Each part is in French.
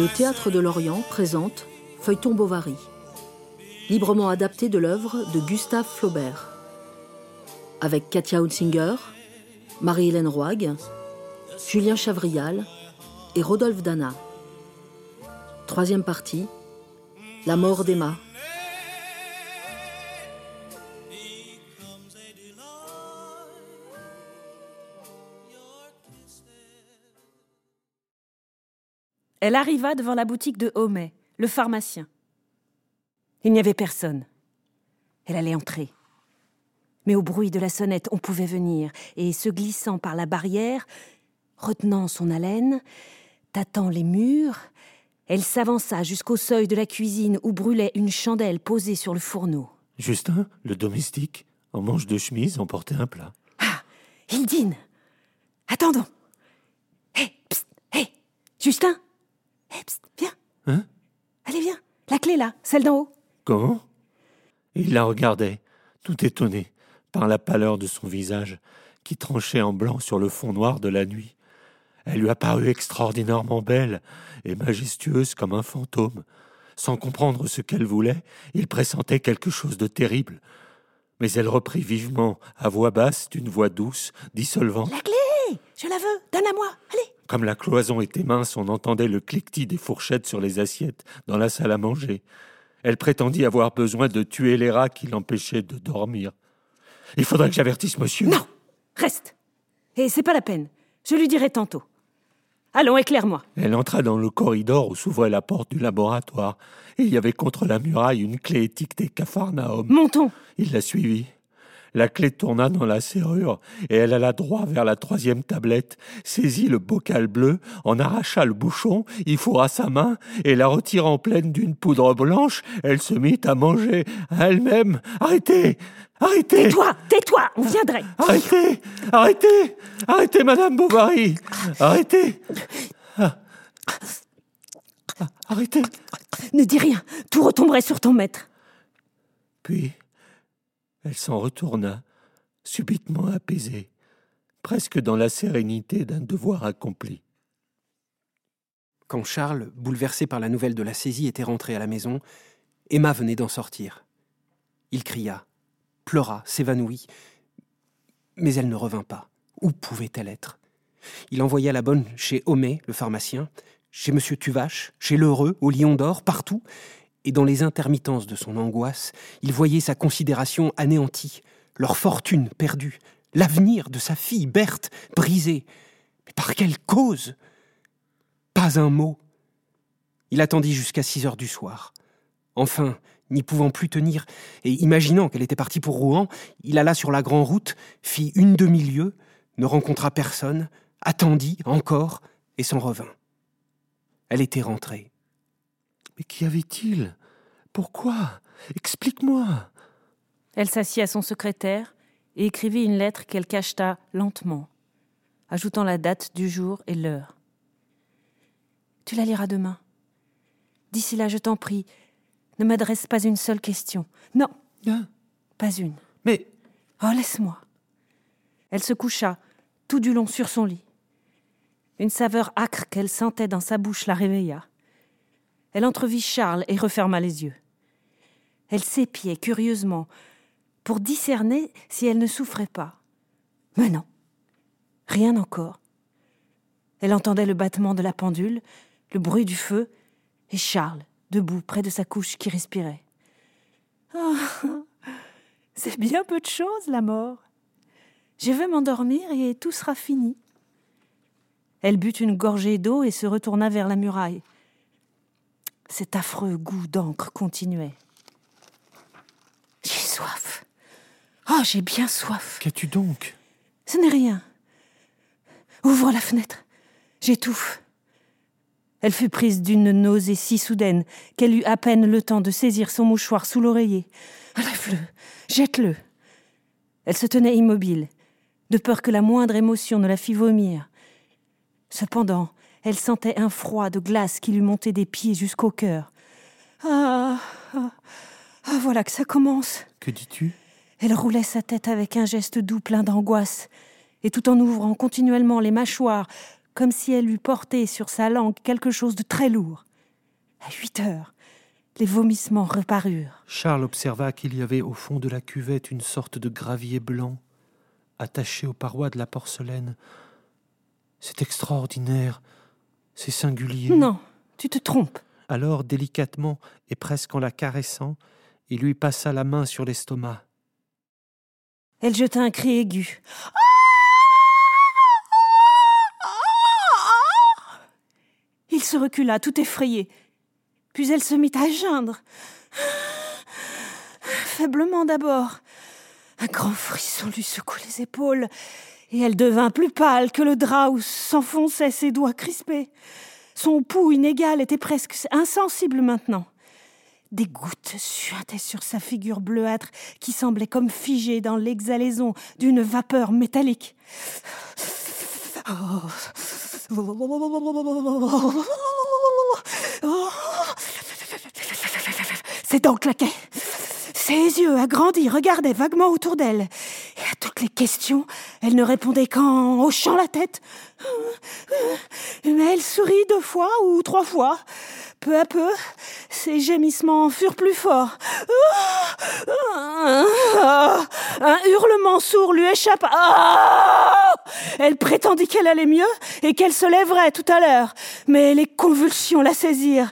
Le Théâtre de Lorient présente Feuilleton Bovary, librement adapté de l'œuvre de Gustave Flaubert, avec Katia Hunsinger, Marie-Hélène Roig, Julien Chavrial et Rodolphe Dana. Troisième partie, La mort d'Emma. Elle arriva devant la boutique de Homais, le pharmacien. Il n'y avait personne. Elle allait entrer. Mais au bruit de la sonnette, on pouvait venir, et se glissant par la barrière, retenant son haleine, tâtant les murs, elle s'avança jusqu'au seuil de la cuisine où brûlait une chandelle posée sur le fourneau. Justin, le domestique, en manche de chemise, emportait un plat. Ah Il dîne Attendons Hé Psst Hé Justin Psst Viens. Hein? Allez, viens. La clé là, celle d'en haut. Comment? Il la regardait, tout étonné par la pâleur de son visage, qui tranchait en blanc sur le fond noir de la nuit. Elle lui apparut extraordinairement belle et majestueuse comme un fantôme. Sans comprendre ce qu'elle voulait, il pressentait quelque chose de terrible. Mais elle reprit vivement, à voix basse, d'une voix douce, dissolvant. La clé! Je la veux. Donne à moi. Allez Comme la cloison était mince, on entendait le cliquetis des fourchettes sur les assiettes dans la salle à manger. Elle prétendit avoir besoin de tuer les rats qui l'empêchaient de dormir. Il faudrait que j'avertisse monsieur. Non Reste Et c'est pas la peine. Je lui dirai tantôt. Allons, éclaire-moi. Elle entra dans le corridor où s'ouvrait la porte du laboratoire. Et il y avait contre la muraille une clé étiquetée Capharnaüm. Montons Il la suivit. La clé tourna dans la serrure et elle alla droit vers la troisième tablette, saisit le bocal bleu, en arracha le bouchon, y fourra sa main et la retirant pleine d'une poudre blanche, elle se mit à manger. À elle-même. Arrêtez. Arrêtez. Tais-toi. Tais-toi. On viendrait. Arrêtez. Arrêtez. Arrêtez, Madame Bovary. Arrêtez. Ah, Arrêtez. Ne dis rien. Tout retomberait sur ton maître. Puis, elle s'en retourna, subitement apaisée, presque dans la sérénité d'un devoir accompli. Quand Charles, bouleversé par la nouvelle de la saisie, était rentré à la maison, Emma venait d'en sortir. Il cria, pleura, s'évanouit, mais elle ne revint pas. Où pouvait-elle être? Il envoya la bonne chez Homais, le pharmacien, chez M. Tuvache, chez l'Heureux, au Lion d'Or, partout, et dans les intermittences de son angoisse, il voyait sa considération anéantie, leur fortune perdue, l'avenir de sa fille Berthe brisé. Mais par quelle cause? Pas un mot. Il attendit jusqu'à six heures du soir. Enfin, n'y pouvant plus tenir, et imaginant qu'elle était partie pour Rouen, il alla sur la grande route, fit une demi-lieue, ne rencontra personne, attendit encore, et s'en revint. Elle était rentrée. Mais qu'y avait-il? Pourquoi? Explique-moi. Elle s'assit à son secrétaire et écrivit une lettre qu'elle cacheta lentement, ajoutant la date du jour et l'heure. Tu la liras demain. D'ici là, je t'en prie, ne m'adresse pas une seule question. Non, Hein? pas une. Mais Oh, laisse-moi. Elle se coucha, tout du long sur son lit. Une saveur âcre qu'elle sentait dans sa bouche la réveilla. Elle entrevit Charles et referma les yeux. Elle s'épiait curieusement pour discerner si elle ne souffrait pas. Mais non, rien encore. Elle entendait le battement de la pendule, le bruit du feu, et Charles, debout près de sa couche, qui respirait. Ah, c'est bien peu de choses, la mort. Je vais m'endormir et tout sera fini. Elle but une gorgée d'eau et se retourna vers la muraille. Cet affreux goût d'encre continuait. J'ai soif. Oh, j'ai bien soif. qu'as-tu donc? Ce n'est rien. Ouvre la fenêtre. J'étouffe. Elle fut prise d'une nausée si soudaine qu'elle eut à peine le temps de saisir son mouchoir sous l'oreiller. Enlève-le, jette-le. Elle se tenait immobile, de peur que la moindre émotion ne la fît vomir. Cependant, elle sentait un froid de glace qui lui montait des pieds jusqu'au cœur. Ah, ah, ah, voilà que ça commence. Que dis-tu? Elle roulait sa tête avec un geste doux plein d'angoisse, et tout en ouvrant continuellement les mâchoires, comme si elle eût porté sur sa langue quelque chose de très lourd. À huit heures, les vomissements reparurent. Charles observa qu'il y avait au fond de la cuvette une sorte de gravier blanc attaché aux parois de la porcelaine. C'est extraordinaire, c'est singulier. Non, tu te trompes. Alors, délicatement et presque en la caressant, il lui passa la main sur l'estomac. Elle jeta un cri aigu. Il se recula, tout effrayé. Puis elle se mit à geindre. Faiblement d'abord. Un grand frisson lui secoua les épaules, et elle devint plus pâle que le drap où s'enfonçaient ses doigts crispés. Son pouls inégal était presque insensible maintenant. Des gouttes suintaient sur sa figure bleuâtre qui semblait comme figée dans l'exhalaison d'une vapeur métallique. Ses dents claquaient. Ses yeux agrandis regardaient vaguement autour d'elle. Et à toutes les questions, elle ne répondait qu'en hochant la tête. Mais elle sourit deux fois ou trois fois. Peu à peu, ses gémissements furent plus forts. Un hurlement sourd lui échappa. Elle prétendit qu'elle allait mieux et qu'elle se lèverait tout à l'heure, mais les convulsions la saisirent.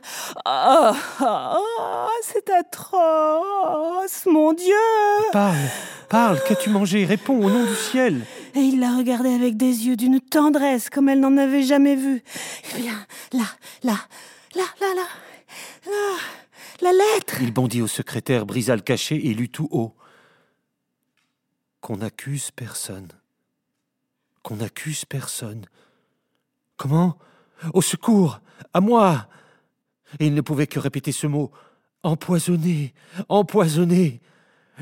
c'est atroce, mon Dieu. Parle, parle, qu'as-tu mangé? Réponds au nom du ciel. Et il la regardait avec des yeux d'une tendresse comme elle n'en avait jamais vu. Eh bien, là, là, Là, là, là, là, la lettre. Il bondit au secrétaire, brisa le cachet et lut tout haut. Qu'on accuse personne. Qu'on n'accuse personne. Comment? Au secours À moi Et il ne pouvait que répéter ce mot. Empoisonné Empoisonné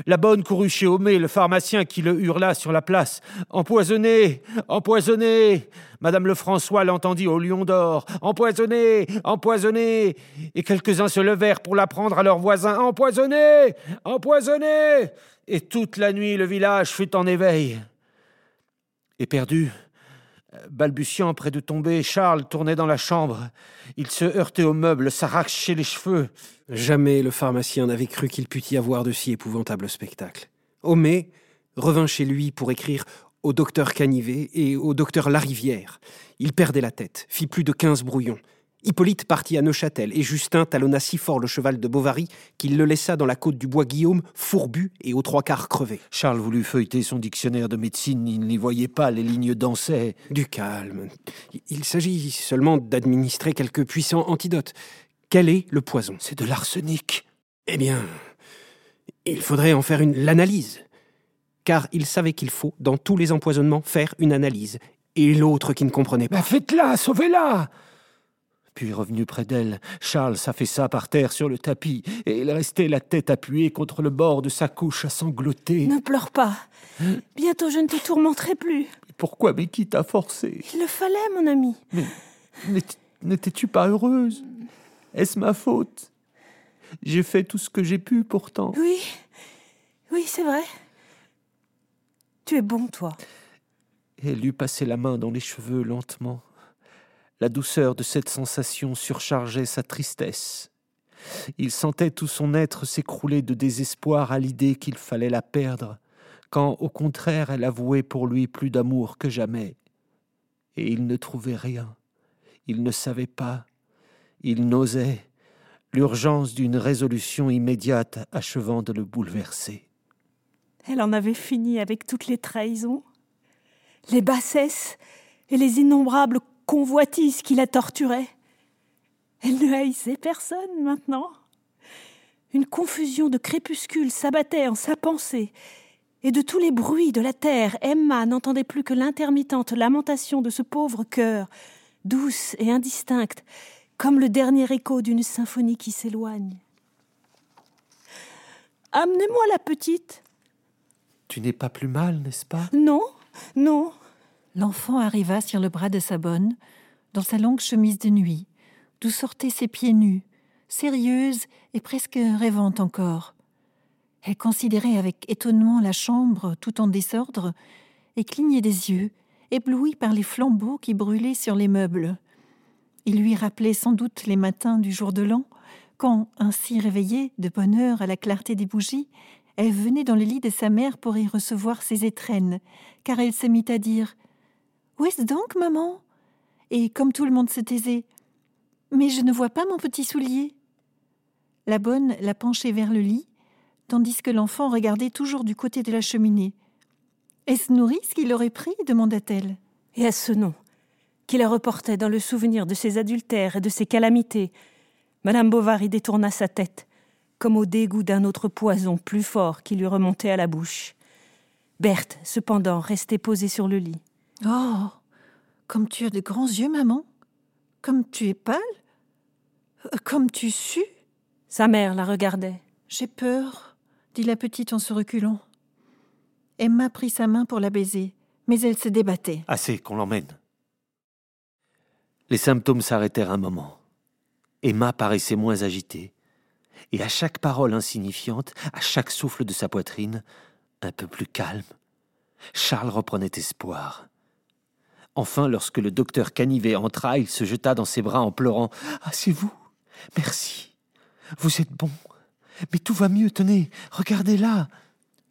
la bonne courut chez Homais, le pharmacien qui le hurla sur la place. Empoisonné Empoisonné Madame Lefrançois l'entendit au lion d'or. Empoisonné Empoisonné Et quelques-uns se levèrent pour l'apprendre à leurs voisins. Empoisonné Empoisonné Et toute la nuit le village fut en éveil. Éperdu, Balbutiant près de tomber, Charles tournait dans la chambre. Il se heurtait aux meubles, s'arrachait les cheveux. Jamais le pharmacien n'avait cru qu'il pût y avoir de si épouvantables spectacles. Homais revint chez lui pour écrire au docteur Canivet et au docteur Larivière. Il perdait la tête, fit plus de quinze brouillons. Hippolyte partit à Neuchâtel et Justin talonna si fort le cheval de Bovary qu'il le laissa dans la côte du bois Guillaume, fourbu et aux trois quarts crevé. Charles voulut feuilleter son dictionnaire de médecine, il n'y voyait pas, les lignes dansaient. Du calme. Il s'agit seulement d'administrer quelques puissants antidotes. Quel est le poison? C'est de l'arsenic. Eh bien, il faudrait en faire une l'analyse. Car il savait qu'il faut, dans tous les empoisonnements, faire une analyse. Et l'autre qui ne comprenait pas. Faites-la, sauvez-la puis revenu près d'elle, Charles s'affaissa par terre sur le tapis, et il restait la tête appuyée contre le bord de sa couche à sangloter. Ne pleure pas. Bientôt je ne te tourmenterai plus. Pourquoi mais qui t'a forcé? Il le fallait, mon ami. Mais n'étais-tu pas heureuse? Est-ce ma faute? J'ai fait tout ce que j'ai pu pourtant. Oui, oui, c'est vrai. Tu es bon, toi. Et elle lui passait la main dans les cheveux lentement. La douceur de cette sensation surchargeait sa tristesse. Il sentait tout son être s'écrouler de désespoir à l'idée qu'il fallait la perdre, quand au contraire elle avouait pour lui plus d'amour que jamais. Et il ne trouvait rien, il ne savait pas, il n'osait, l'urgence d'une résolution immédiate achevant de le bouleverser. Elle en avait fini avec toutes les trahisons, les bassesses et les innombrables convoitise qui la torturait. Elle ne haïssait personne maintenant. Une confusion de crépuscule s'abattait en sa pensée, et de tous les bruits de la terre, Emma n'entendait plus que l'intermittente lamentation de ce pauvre cœur, douce et indistincte, comme le dernier écho d'une symphonie qui s'éloigne. Amenez-moi la petite. Tu n'es pas plus mal, n'est-ce pas? Non, non, L'enfant arriva sur le bras de sa bonne, dans sa longue chemise de nuit, d'où sortaient ses pieds nus, sérieuse et presque rêvante encore. Elle considérait avec étonnement la chambre tout en désordre, et clignait des yeux, ébloui par les flambeaux qui brûlaient sur les meubles. Il lui rappelait sans doute les matins du jour de l'an, quand, ainsi réveillée, de bonne heure à la clarté des bougies, elle venait dans le lit de sa mère pour y recevoir ses étrennes, car elle se mit à dire Où est-ce donc, maman? Et comme tout le monde se taisait Mais je ne vois pas mon petit soulier. La bonne la penchait vers le lit, tandis que l'enfant regardait toujours du côté de la cheminée. Est-ce Nourrice qui l'aurait pris? demanda-t-elle. Et à ce nom, qui la reportait dans le souvenir de ses adultères et de ses calamités, Madame Bovary détourna sa tête comme au dégoût d'un autre poison plus fort qui lui remontait à la bouche. Berthe, cependant, restait posée sur le lit. Oh Comme tu as de grands yeux, maman Comme tu es pâle euh, Comme tu sues Sa mère la regardait. J'ai peur, dit la petite en se reculant. Emma prit sa main pour la baiser, mais elle se débattait. Assez, qu'on l'emmène. Les symptômes s'arrêtèrent un moment. Emma paraissait moins agitée, et à chaque parole insignifiante, à chaque souffle de sa poitrine, un peu plus calme, Charles reprenait espoir. Enfin, lorsque le docteur Canivet entra, il se jeta dans ses bras en pleurant. Ah, c'est vous Merci. Vous êtes bon. Mais tout va mieux, tenez, regardez là.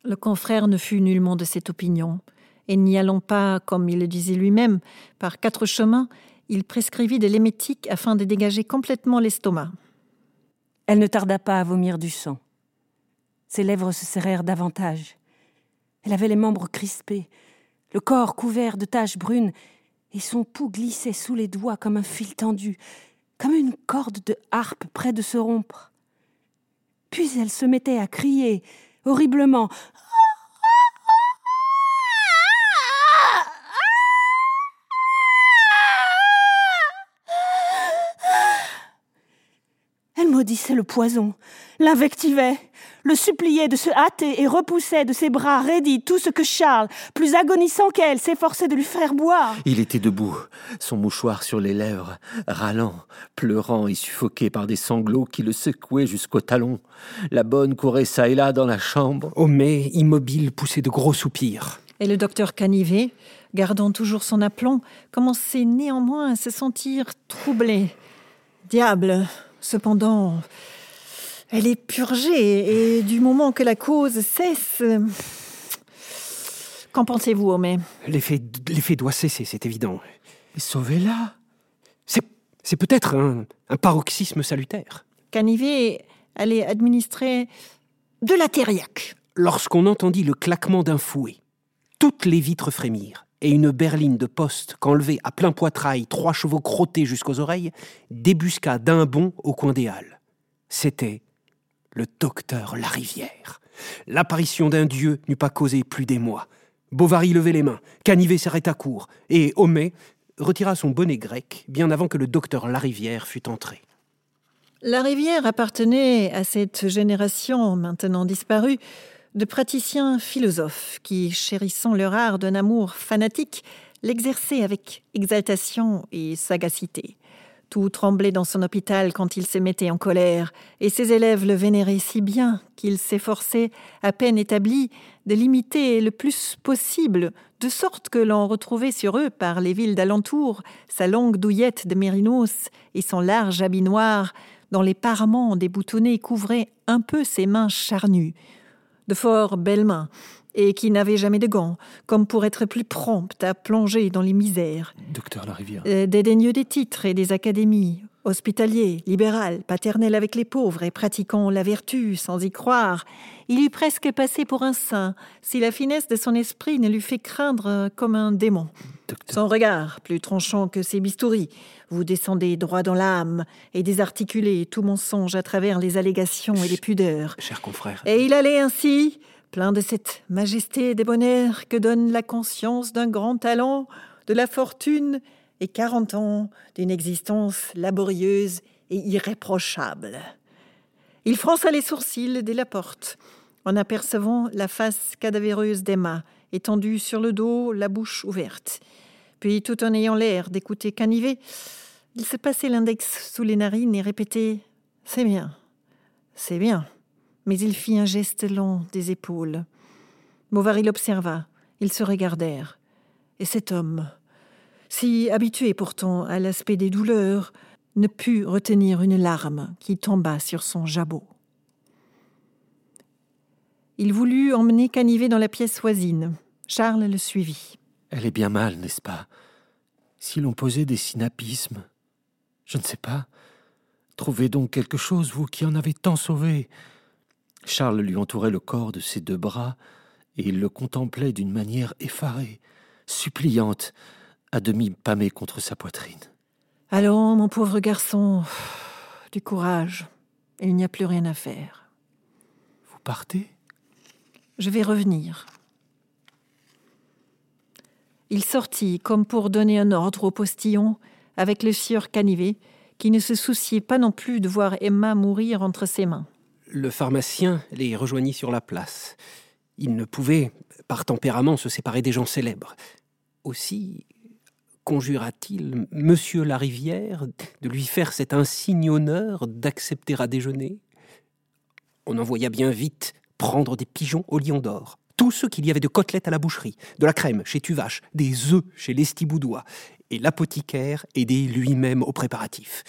Le confrère ne fut nullement de cette opinion, et n'y allant pas, comme il le disait lui-même, par quatre chemins, il prescrivit de l'émétique afin de dégager complètement l'estomac. Elle ne tarda pas à vomir du sang. Ses lèvres se serrèrent davantage. Elle avait les membres crispés, le corps couvert de taches brunes, et son pouls glissait sous les doigts comme un fil tendu, comme une corde de harpe près de se rompre. Puis elle se mettait à crier, horriblement. Maudissait le poison, l'invectivait, le suppliait de se hâter et repoussait de ses bras raidis tout ce que Charles, plus agonissant qu'elle, s'efforçait de lui faire boire. Il était debout, son mouchoir sur les lèvres, râlant, pleurant et suffoqué par des sanglots qui le secouaient jusqu'au talon. La bonne courait çà et là dans la chambre. Homais, immobile, poussait de gros soupirs. Et le docteur Canivet, gardant toujours son aplomb, commençait néanmoins à se sentir troublé. Diable Cependant, elle est purgée, et du moment que la cause cesse. Qu'en pensez-vous, Homais? L'effet, l'effet doit cesser, c'est évident. Sauvez-la C'est, c'est peut-être un, un paroxysme salutaire. Canivet allait administrer de la thériaque. Lorsqu'on entendit le claquement d'un fouet, toutes les vitres frémirent et une berline de poste qu'enlevait à plein poitrail trois chevaux crottés jusqu'aux oreilles débusqua d'un bond au coin des halles. C'était le docteur Larivière. L'apparition d'un dieu n'eût pas causé plus d'émoi. Bovary levait les mains, Canivet s'arrêta court, et Homais retira son bonnet grec bien avant que le docteur Larivière fût entré. Larivière appartenait à cette génération maintenant disparue de praticiens philosophes qui, chérissant leur art d'un amour fanatique, l'exerçaient avec exaltation et sagacité. Tout tremblait dans son hôpital quand il se mettait en colère, et ses élèves le vénéraient si bien qu'il s'efforçait, à peine établi, de l'imiter le plus possible, de sorte que l'on retrouvait sur eux, par les villes d'alentour, sa longue douillette de mérinos et son large habit noir, dont les parements déboutonnés couvraient un peu ses mains charnues de fort belles mains, et qui n'avait jamais de gants, comme pour être plus prompte à plonger dans les misères. Docteur Larivière. Euh, dédaigneux des titres et des académies, hospitalier, libéral, paternel avec les pauvres et pratiquant la vertu sans y croire, il eût presque passé pour un saint si la finesse de son esprit ne l'eût fait craindre comme un démon. Docteur. Son regard, plus tranchant que ses bistouris, vous descendez droit dans l'âme et désarticulez tout mensonge à travers les allégations et les pudeurs. Cher confrère, Et il allait ainsi, plein de cette majesté des bonheurs que donne la conscience d'un grand talent, de la fortune et quarante ans d'une existence laborieuse et irréprochable. Il fronça les sourcils dès la porte, en apercevant la face cadavéreuse d'Emma, étendue sur le dos, la bouche ouverte. Puis, tout en ayant l'air d'écouter Canivet, il se passait l'index sous les narines et répétait C'est bien, c'est bien. Mais il fit un geste lent des épaules. Bovary l'observa. Ils se regardèrent. Et cet homme, si habitué pourtant à l'aspect des douleurs, ne put retenir une larme qui tomba sur son jabot. Il voulut emmener Canivet dans la pièce voisine. Charles le suivit. Elle est bien mal, n'est-ce pas? Si l'on posait des synapismes, je ne sais pas. Trouvez donc quelque chose, vous qui en avez tant sauvé. Charles lui entourait le corps de ses deux bras, et il le contemplait d'une manière effarée, suppliante, à demi pâmée contre sa poitrine. Allons, mon pauvre garçon, du courage. Il n'y a plus rien à faire. Vous partez? Je vais revenir. Il sortit comme pour donner un ordre au postillon avec le sieur Canivet, qui ne se souciait pas non plus de voir Emma mourir entre ses mains. Le pharmacien les rejoignit sur la place. Il ne pouvait, par tempérament, se séparer des gens célèbres. Aussi conjura-t-il Monsieur Larivière de lui faire cet insigne honneur d'accepter à déjeuner? On envoya bien vite prendre des pigeons au lion d'or, tout ce qu'il y avait de côtelettes à la boucherie, de la crème chez Tuvache, des œufs chez l'Estiboudois, et l'apothicaire aidait lui-même aux préparatifs.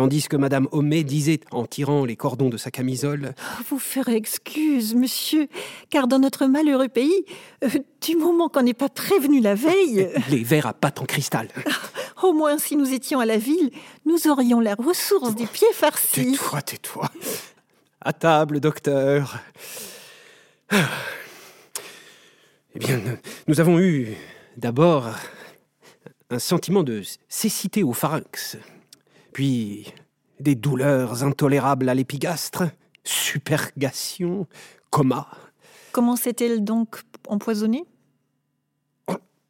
Tandis que Madame Homais disait, en tirant les cordons de sa camisole Vous ferez excuse, monsieur, car dans notre malheureux pays, euh, du moment qu'on n'est pas prévenu la veille. Les verres à pâte en cristal. Au moins, si nous étions à la ville, nous aurions la ressource des pieds farcis. Tais-toi, tais-toi. À table, docteur. Eh bien, nous avons eu d'abord un sentiment de cécité au pharynx, puis des douleurs intolérables à l'épigastre, supergation, coma. Comment s'est-elle donc empoisonnée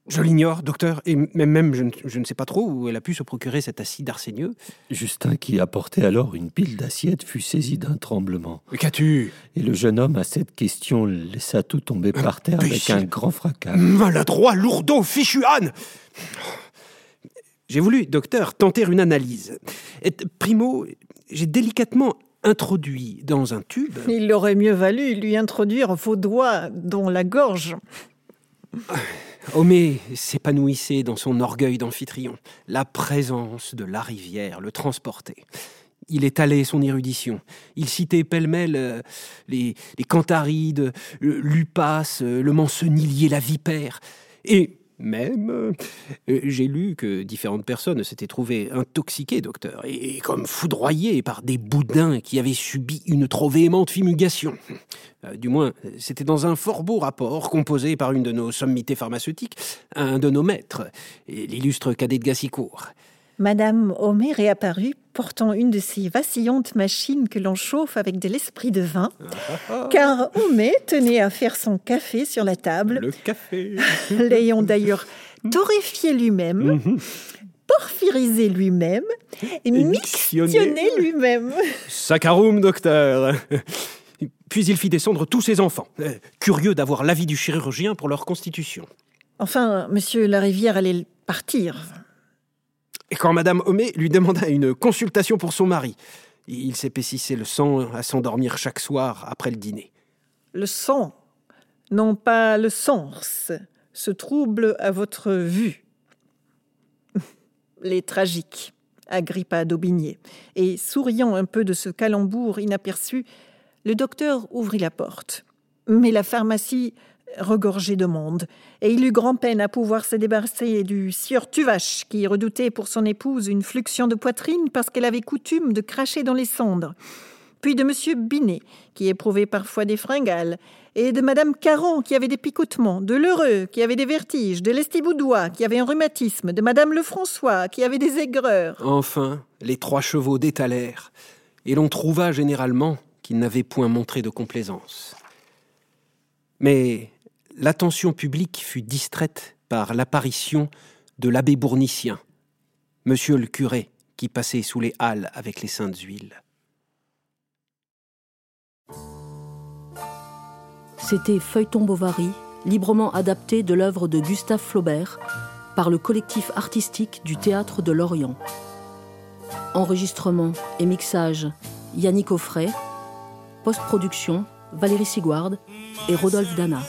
Je l'ignore, docteur, et même, je, ne, je, ne, sais pas trop où elle a pu se procurer cet acide arsenieux. Justin, qui apportait alors une pile d'assiettes, fut saisi d'un tremblement. Qu'as-tu? Et le jeune homme, à cette question, laissa tout tomber par terre avec un grand fracas. Maladroit, lourdeau, fichu âne j'ai voulu, docteur, tenter une analyse. Et, primo, j'ai délicatement introduit dans un tube. Il aurait mieux valu lui introduire vos doigts dans la gorge. Homé s'épanouissait dans son orgueil d'amphitryon. La présence de la rivière le transportait. Il étalait son érudition. Il citait pêle-mêle euh, les, les cantharides, l'upas, euh, le mancenillier, la vipère. Et même, euh, j'ai lu que différentes personnes s'étaient trouvées intoxiquées, docteur, et comme foudroyées par des boudins qui avaient subi une trop véhémente fumigation. Euh, du moins, c'était dans un fort beau rapport composé par une de nos sommités pharmaceutiques, un de nos maîtres, l'illustre cadet de Gassicourt. Madame Homé réapparut portant une de ces vacillantes machines que l'on chauffe avec de l'esprit de vin, car Homé tenait à faire son café sur la table. Le café L'ayant d'ailleurs torréfié lui-même, mhm. porphyrisé lui-même et, mixtionné lui-même. Saccharum, docteur Puis il fit descendre tous ses enfants, euh, curieux d'avoir l'avis du chirurgien pour leur constitution. Enfin, monsieur Larivière allait partir. Quand Madame Homé lui demanda une consultation pour son mari, il s'épaississait le sang à s'endormir chaque soir après le dîner. Le sang, non pas le sens, se trouble à votre vue. Les tragiques, Agrippa d'Aubigné. Et souriant un peu de ce calembour inaperçu, le docteur ouvrit la porte. Mais la pharmacie regorgé de monde, et il eut grand-peine à pouvoir se débarrasser du sieur Tuvache, qui redoutait pour son épouse une fluxion de poitrine parce qu'elle avait coutume de cracher dans les cendres, puis de monsieur Binet, qui éprouvait parfois des fringales, et de madame Caron, qui avait des picotements, de Lheureux, qui avait des vertiges, de Lestiboudois, qui avait un rhumatisme, de madame Lefrançois, qui avait des aigreurs. Enfin, les trois chevaux détalèrent, et l'on trouva généralement qu'ils n'avaient point montré de complaisance. Mais l'attention publique fut distraite par l'apparition de l'abbé Bournicien, monsieur le curé, qui passait sous les halles avec les saintes huiles. C'était Feuilleton Bovary, librement adapté de l'œuvre de Gustave Flaubert par le collectif artistique du Théâtre de Lorient. Enregistrement et mixage Yannick Offray, post-production Valérie Sigouard et Rodolphe Dana.